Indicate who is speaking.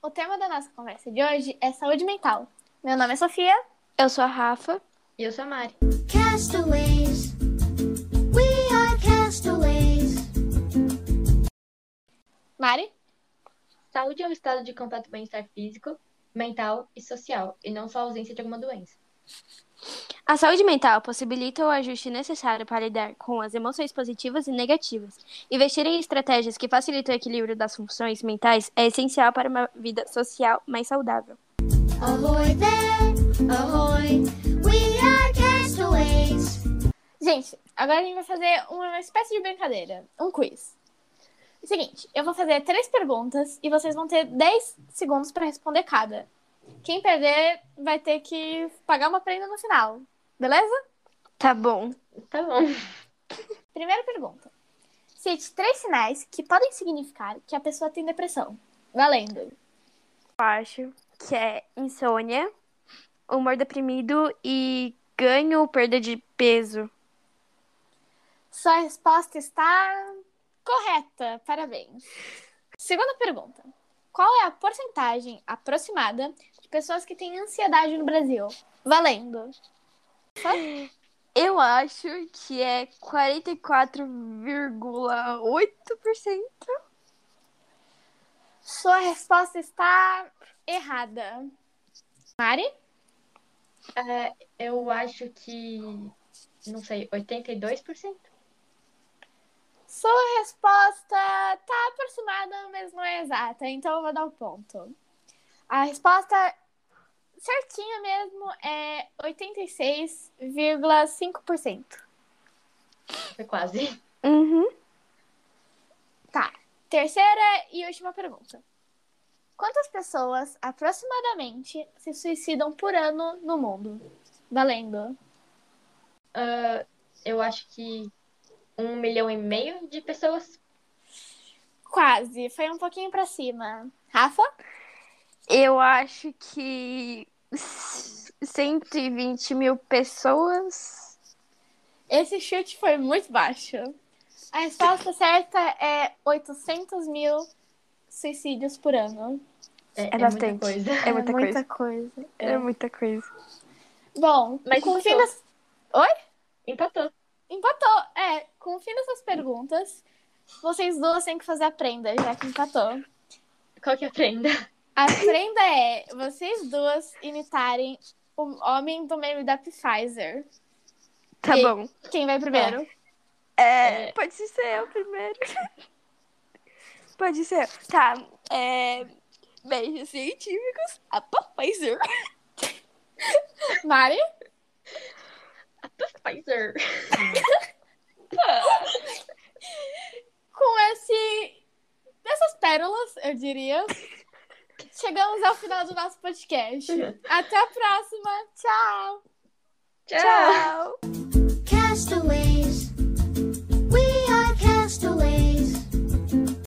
Speaker 1: O tema da nossa conversa de hoje é saúde mental. Meu nome é Sofia.
Speaker 2: Eu sou a Rafa.
Speaker 3: E eu sou a Mari.
Speaker 4: Castaways. We are castaways.
Speaker 1: Mari?
Speaker 3: Saúde é um estado de completo bem-estar físico, mental e social, e não só a ausência de alguma doença.
Speaker 2: A saúde mental possibilita o ajuste necessário para lidar com as emoções positivas e negativas. Investir em estratégias que facilitam o equilíbrio das funções mentais é essencial para uma vida social mais saudável.
Speaker 4: Ahoy there, ahoy. We are castaways.
Speaker 1: Gente, agora a gente vai fazer uma espécie de brincadeira, um quiz. É o seguinte, eu vou fazer três perguntas e vocês vão ter 10 segundos para responder cada. Quem perder vai ter que pagar uma prenda no final, beleza?
Speaker 2: Tá bom.
Speaker 3: Tá bom.
Speaker 1: Primeira pergunta. Cite três sinais que podem significar que a pessoa tem depressão. Valendo.
Speaker 2: Eu acho que é insônia, humor deprimido e ganho ou perda de peso.
Speaker 1: Sua resposta está correta. Parabéns. Segunda pergunta. Qual é a porcentagem aproximada de pessoas que têm ansiedade no Brasil? Valendo.
Speaker 2: Eu acho que é 44,8%.
Speaker 1: Sua resposta está errada. Mari?
Speaker 3: É, eu acho que, não sei, 82%?
Speaker 1: Sua resposta tá aproximada, mas não é exata, então eu vou dar o um ponto. A resposta certinha mesmo é 86,5%.
Speaker 3: Foi quase.
Speaker 2: Uhum.
Speaker 1: Tá. Terceira e última pergunta. Quantas pessoas aproximadamente se suicidam por ano no mundo? Valendo.
Speaker 3: Ah, eu acho que um milhão e meio de pessoas.
Speaker 1: Quase. Foi um pouquinho pra cima. Rafa?
Speaker 2: Eu acho que 120 mil pessoas.
Speaker 1: Esse chute foi muito baixo. A resposta certa é 800 mil suicídios por ano.
Speaker 3: É,
Speaker 2: É
Speaker 3: é
Speaker 2: bastante.
Speaker 3: muita coisa.
Speaker 2: É muita coisa.
Speaker 1: muita coisa.
Speaker 2: É muita coisa.
Speaker 1: Bom,
Speaker 3: Mas
Speaker 1: com o fim das... Oi?
Speaker 3: Empatou.
Speaker 1: Empatou. É, com o fim dessas perguntas, vocês duas têm que fazer a prenda, já que empatou.
Speaker 3: Qual que é a prenda?
Speaker 1: A prenda é vocês duas imitarem o homem do meme da Pfizer.
Speaker 2: Tá
Speaker 1: E-
Speaker 2: bom.
Speaker 1: Quem vai primeiro?
Speaker 2: É, pode ser eu primeiro. pode ser. Tá. É, beijos científicos. A Pfizer.
Speaker 1: Mari?
Speaker 3: Pfizer.
Speaker 1: Com esse... Essas pérolas, eu diria, chegamos ao final do nosso podcast. Até a próxima. Tchau!
Speaker 3: Tchau.
Speaker 2: Tchau.